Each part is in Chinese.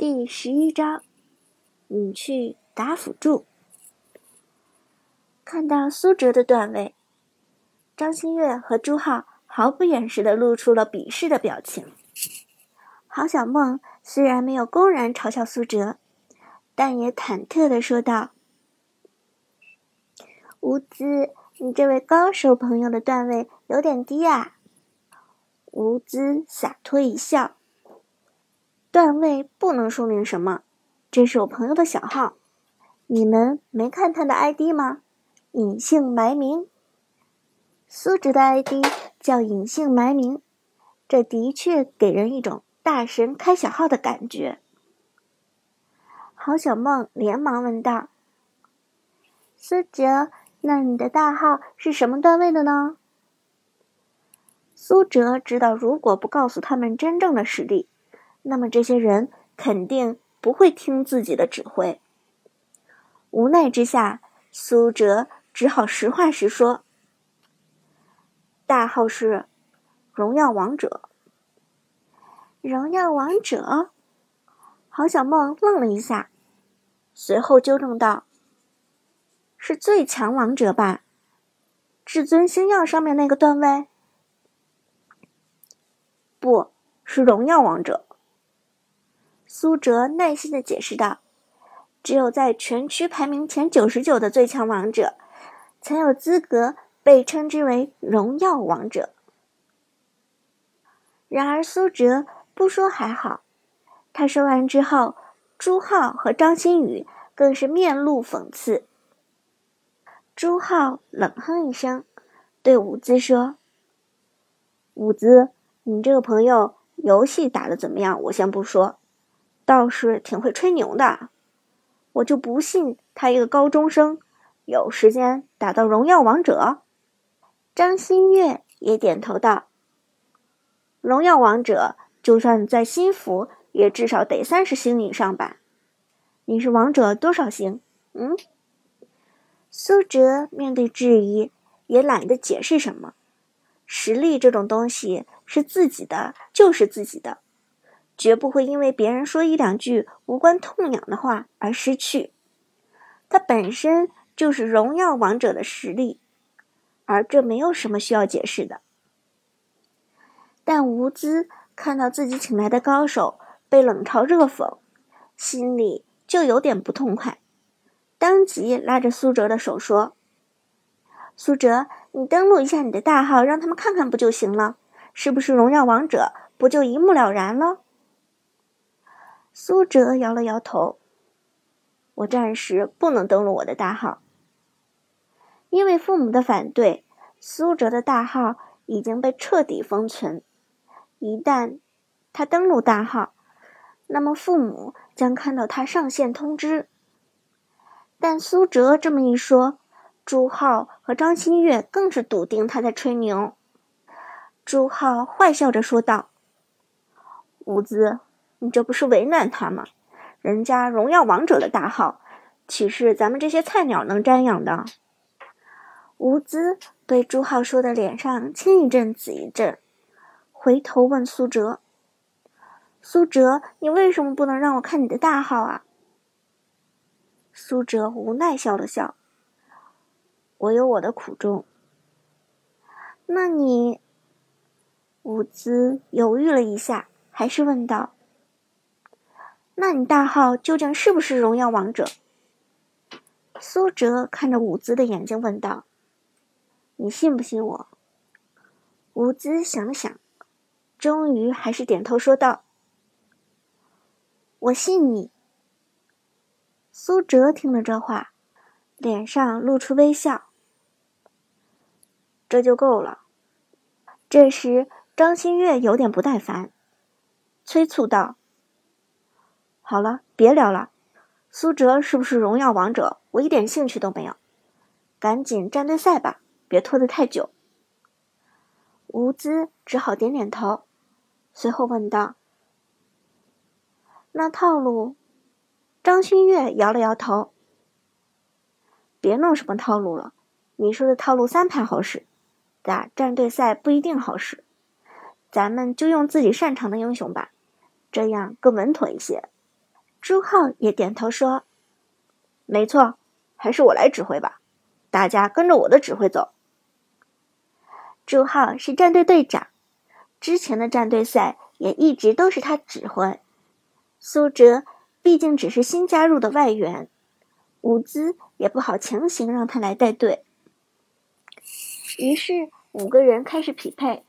第十一章，你去打辅助。看到苏哲的段位，张馨月和朱浩毫不掩饰的露出了鄙视的表情。郝小梦虽然没有公然嘲笑苏哲，但也忐忑的说道：“吴姿，你这位高手朋友的段位有点低啊。”吴姿洒脱一笑。段位不能说明什么，这是我朋友的小号，你们没看他的 ID 吗？隐姓埋名。苏哲的 ID 叫隐姓埋名，这的确给人一种大神开小号的感觉。郝小梦连忙问道：“苏哲，那你的大号是什么段位的呢？”苏哲知道，如果不告诉他们真正的实力。那么这些人肯定不会听自己的指挥。无奈之下，苏哲只好实话实说：“大号是荣耀王者。”荣耀王者，郝小梦愣了一下，随后纠正道：“是最强王者吧？至尊星耀上面那个段位？不是荣耀王者。”苏哲耐心的解释道：“只有在全区排名前九十九的最强王者，才有资格被称之为荣耀王者。”然而苏哲不说还好，他说完之后，朱浩和张馨予更是面露讽刺。朱浩冷哼一声，对伍兹说：“伍兹，你这个朋友游戏打的怎么样？我先不说。”倒是挺会吹牛的，我就不信他一个高中生有时间打到荣耀王者。张馨月也点头道：“荣耀王者就算在新服，也至少得三十星以上吧？你是王者多少星？”嗯。苏哲面对质疑，也懒得解释什么。实力这种东西是自己的，就是自己的。绝不会因为别人说一两句无关痛痒的话而失去，他本身就是荣耀王者的实力，而这没有什么需要解释的。但吴资看到自己请来的高手被冷嘲热讽，心里就有点不痛快，当即拉着苏哲的手说：“苏哲，你登录一下你的大号，让他们看看不就行了？是不是荣耀王者，不就一目了然了？”苏哲摇了摇头：“我暂时不能登录我的大号，因为父母的反对，苏哲的大号已经被彻底封存。一旦他登录大号，那么父母将看到他上线通知。但苏哲这么一说，朱浩和张馨月更是笃定他在吹牛。朱浩坏笑着说道：‘伍兹。’”你这不是为难他吗？人家荣耀王者的大号，岂是咱们这些菜鸟能瞻仰的？吴姿被朱浩说的脸上青一阵紫一阵，回头问苏哲：“苏哲，你为什么不能让我看你的大号啊？”苏哲无奈笑了笑：“我有我的苦衷。”那你？伍兹犹豫了一下，还是问道。那你大号究竟是不是荣耀王者？苏哲看着伍兹的眼睛问道：“你信不信我？”伍兹想了想，终于还是点头说道：“我信你。”苏哲听了这话，脸上露出微笑：“这就够了。”这时，张馨月有点不耐烦，催促道。好了，别聊了。苏哲是不是荣耀王者？我一点兴趣都没有。赶紧战队赛吧，别拖得太久。吴姿只好点点头，随后问道：“那套路？”张馨月摇了摇头：“别弄什么套路了。你说的套路三排好使，打战队赛不一定好使。咱们就用自己擅长的英雄吧，这样更稳妥一些。”朱浩也点头说：“没错，还是我来指挥吧，大家跟着我的指挥走。”朱浩是战队队长，之前的战队赛也一直都是他指挥。苏哲毕竟只是新加入的外援，伍兹也不好强行让他来带队。于是五个人开始匹配，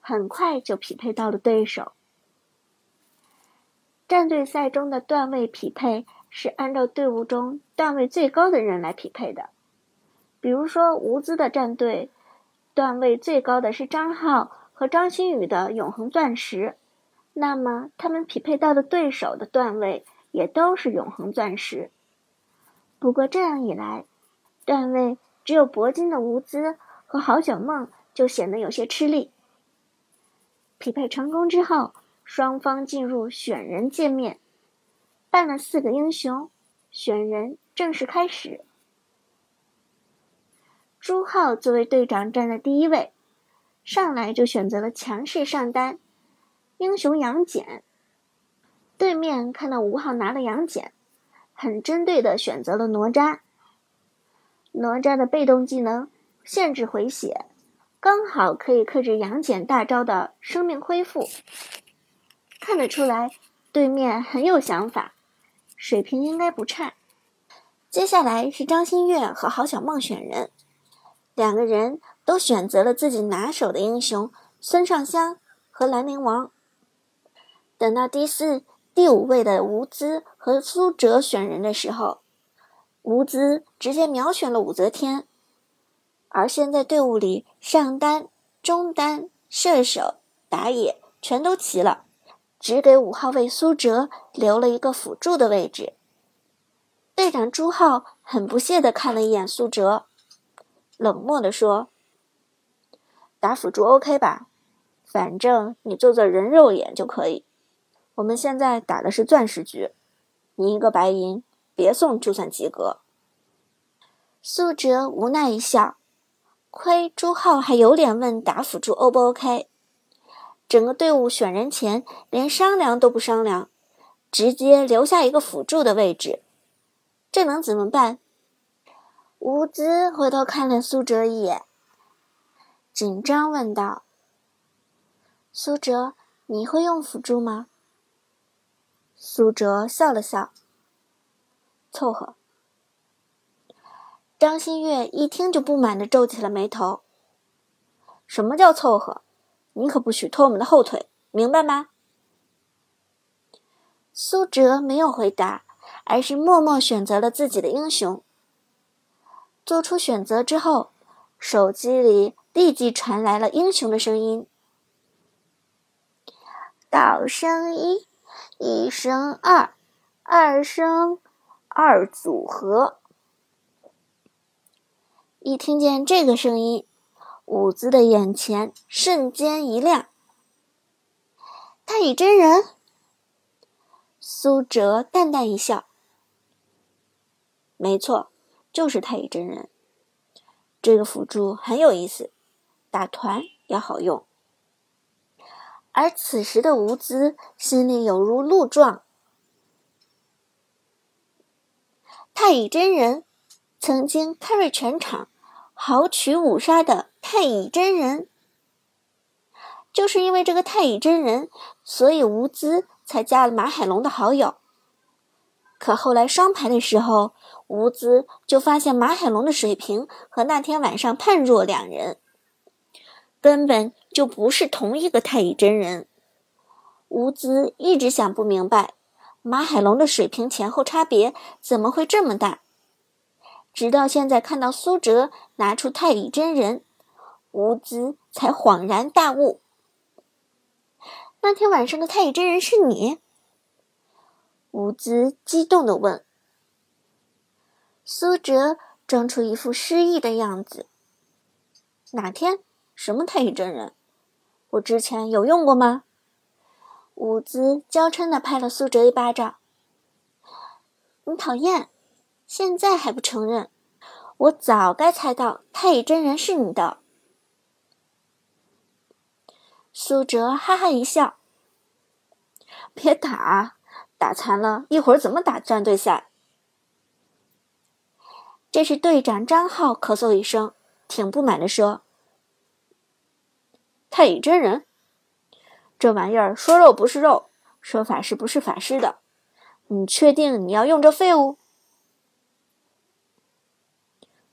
很快就匹配到了对手。战队赛中的段位匹配是按照队伍中段位最高的人来匹配的，比如说吴兹的战队。段位最高的是张浩和张馨予的永恒钻石，那么他们匹配到的对手的段位也都是永恒钻石。不过这样一来，段位只有铂金的吴姿和郝小梦就显得有些吃力。匹配成功之后，双方进入选人界面，办了四个英雄，选人正式开始。朱浩作为队长站在第一位，上来就选择了强势上单英雄杨戬。对面看到吴昊拿了杨戬，很针对的选择了哪吒。哪吒的被动技能限制回血，刚好可以克制杨戬大招的生命恢复。看得出来，对面很有想法，水平应该不差。接下来是张馨月和郝小梦选人。两个人都选择了自己拿手的英雄孙尚香和兰陵王。等到第四、第五位的吴姿和苏哲选人的时候，吴姿直接秒选了武则天。而现在队伍里上单、中单、射手、打野全都齐了，只给五号位苏哲留了一个辅助的位置。队长朱浩很不屑地看了一眼苏哲。冷漠地说：“打辅助 OK 吧，反正你做做人肉眼就可以。我们现在打的是钻石局，你一个白银，别送就算及格。”苏哲无奈一笑，亏朱浩还有脸问打辅助 O 不 OK？整个队伍选人前连商量都不商量，直接留下一个辅助的位置，这能怎么办？吴姿回头看了苏哲一眼，紧张问道：“苏哲，你会用辅助吗？”苏哲笑了笑，凑合。张馨月一听就不满的皱起了眉头：“什么叫凑合？你可不许拖我们的后腿，明白吗？”苏哲没有回答，而是默默选择了自己的英雄。做出选择之后，手机里立即传来了英雄的声音：“道声一，一声二，二声二组合。”一听见这个声音，伍兹的眼前瞬间一亮。太乙真人，苏哲淡淡一笑：“没错。”就是太乙真人，这个辅助很有意思，打团也好用。而此时的吴姿心里有如鹿撞，太乙真人曾经 carry 全场、豪取五杀的太乙真人，就是因为这个太乙真人，所以吴姿才加了马海龙的好友。可后来双排的时候，吴姿就发现马海龙的水平和那天晚上判若两人，根本就不是同一个太乙真人。吴姿一直想不明白，马海龙的水平前后差别怎么会这么大，直到现在看到苏哲拿出太乙真人，吴姿才恍然大悟。那天晚上的太乙真人是你？伍兹激动地问：“苏哲装出一副失忆的样子。哪天？什么太乙真人？我之前有用过吗？”伍兹娇嗔地拍了苏哲一巴掌：“你讨厌！现在还不承认？我早该猜到太乙真人是你的。”苏哲哈哈一笑：“别打！”打残了，一会儿怎么打战队赛？这是队长张浩咳嗽一声，挺不满的说：“太乙真人，这玩意儿说肉不是肉，说法师不是法师的。你确定你要用这废物？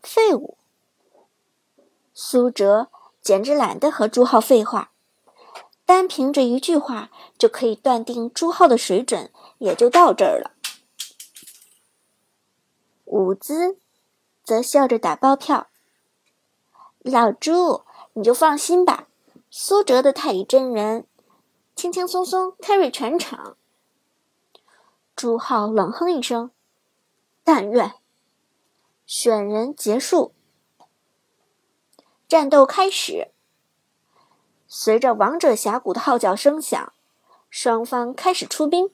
废物？”苏哲简直懒得和朱浩废话，单凭这一句话就可以断定朱浩的水准也就到这儿了。伍兹则笑着打包票：“老朱，你就放心吧，苏哲的太乙真人轻轻松松 carry 全场。”朱浩冷哼一声：“但愿。”选人结束。战斗开始，随着王者峡谷的号角声响，双方开始出兵。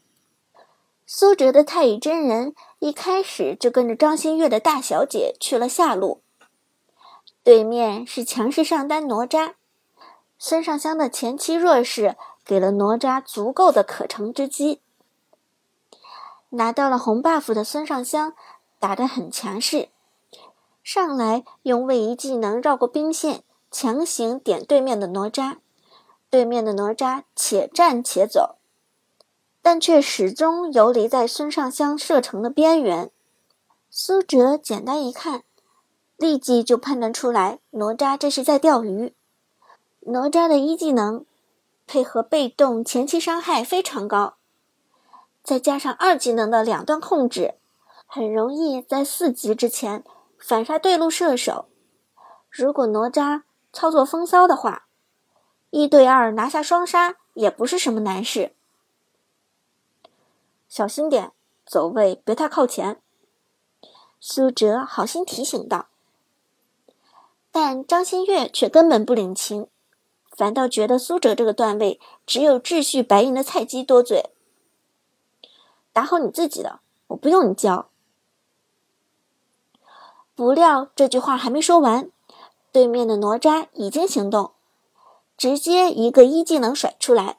苏哲的太乙真人一开始就跟着张馨月的大小姐去了下路，对面是强势上单哪吒。孙尚香的前期弱势给了哪吒足够的可乘之机。拿到了红 buff 的孙尚香打得很强势。上来用位移技能绕过兵线，强行点对面的哪吒。对面的哪吒且战且走，但却始终游离在孙尚香射程的边缘。苏哲简单一看，立即就判断出来哪吒这是在钓鱼。哪吒的一技能配合被动前期伤害非常高，再加上二技能的两段控制，很容易在四级之前。反杀对路射手，如果哪吒操作风骚的话，一对二拿下双杀也不是什么难事。小心点，走位别太靠前。苏哲好心提醒道。但张馨月却根本不领情，反倒觉得苏哲这个段位只有秩序白银的菜鸡多嘴。打好你自己的，我不用你教。不料这句话还没说完，对面的哪吒已经行动，直接一个一技能甩出来，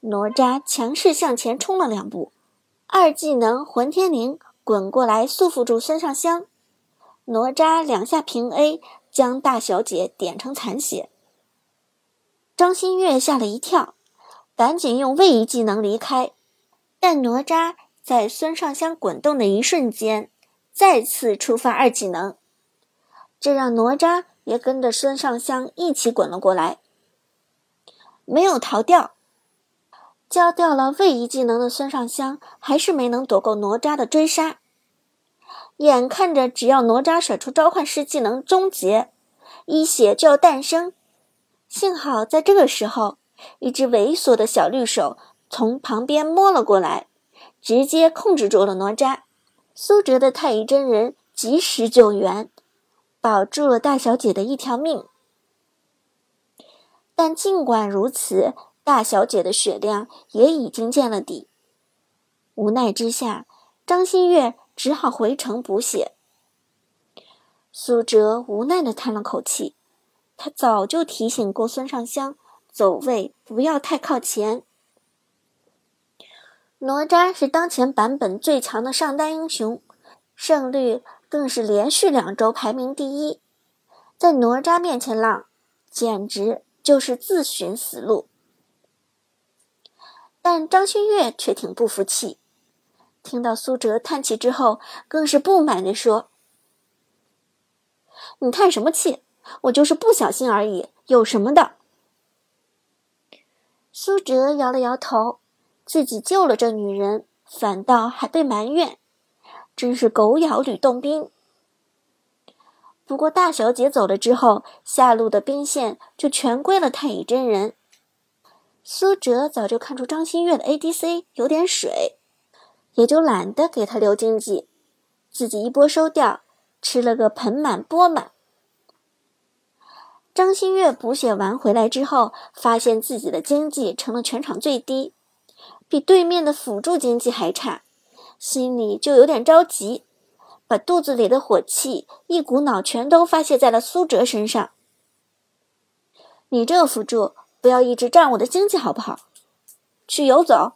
哪吒强势向前冲了两步，二技能混天绫滚过来束缚住孙尚香，哪吒两下平 A 将大小姐点成残血。张馨月吓了一跳，赶紧用位移技能离开，但哪吒在孙尚香滚动的一瞬间。再次触发二技能，这让哪吒也跟着孙尚香一起滚了过来，没有逃掉。交掉了位移技能的孙尚香还是没能躲过哪吒的追杀。眼看着只要哪吒甩出召唤师技能终结，一血就要诞生。幸好在这个时候，一只猥琐的小绿手从旁边摸了过来，直接控制住了哪吒。苏哲的太乙真人及时救援，保住了大小姐的一条命。但尽管如此，大小姐的血量也已经见了底。无奈之下，张馨月只好回城补血。苏哲无奈的叹了口气，他早就提醒过孙尚香，走位不要太靠前。哪吒是当前版本最强的上单英雄，胜率更是连续两周排名第一。在哪吒面前浪，简直就是自寻死路。但张馨月却挺不服气，听到苏哲叹气之后，更是不满地说：“你叹什么气？我就是不小心而已，有什么的？”苏哲摇了摇头。自己救了这女人，反倒还被埋怨，真是狗咬吕洞宾。不过大小姐走了之后，下路的兵线就全归了太乙真人。苏哲早就看出张馨月的 ADC 有点水，也就懒得给他留经济，自己一波收掉，吃了个盆满钵满。张馨月补血完回来之后，发现自己的经济成了全场最低。比对面的辅助经济还差，心里就有点着急，把肚子里的火气一股脑全都发泄在了苏哲身上。你这个辅助，不要一直占我的经济好不好？去游走！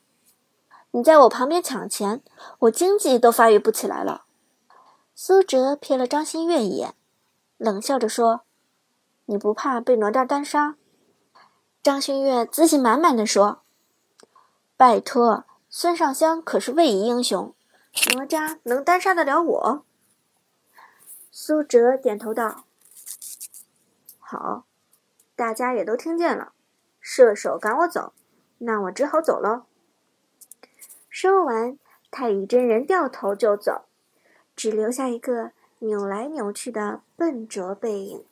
你在我旁边抢钱，我经济都发育不起来了。苏哲瞥了张馨月一眼，冷笑着说：“你不怕被哪吒单杀？”张馨月自信满满的说：“拜托，孙尚香可是位移英雄，哪吒能单杀得了我？”苏哲点头道：“好，大家也都听见了，射手赶我走，那我只好走喽。”说完，太乙真人掉头就走，只留下一个扭来扭去的笨拙背影。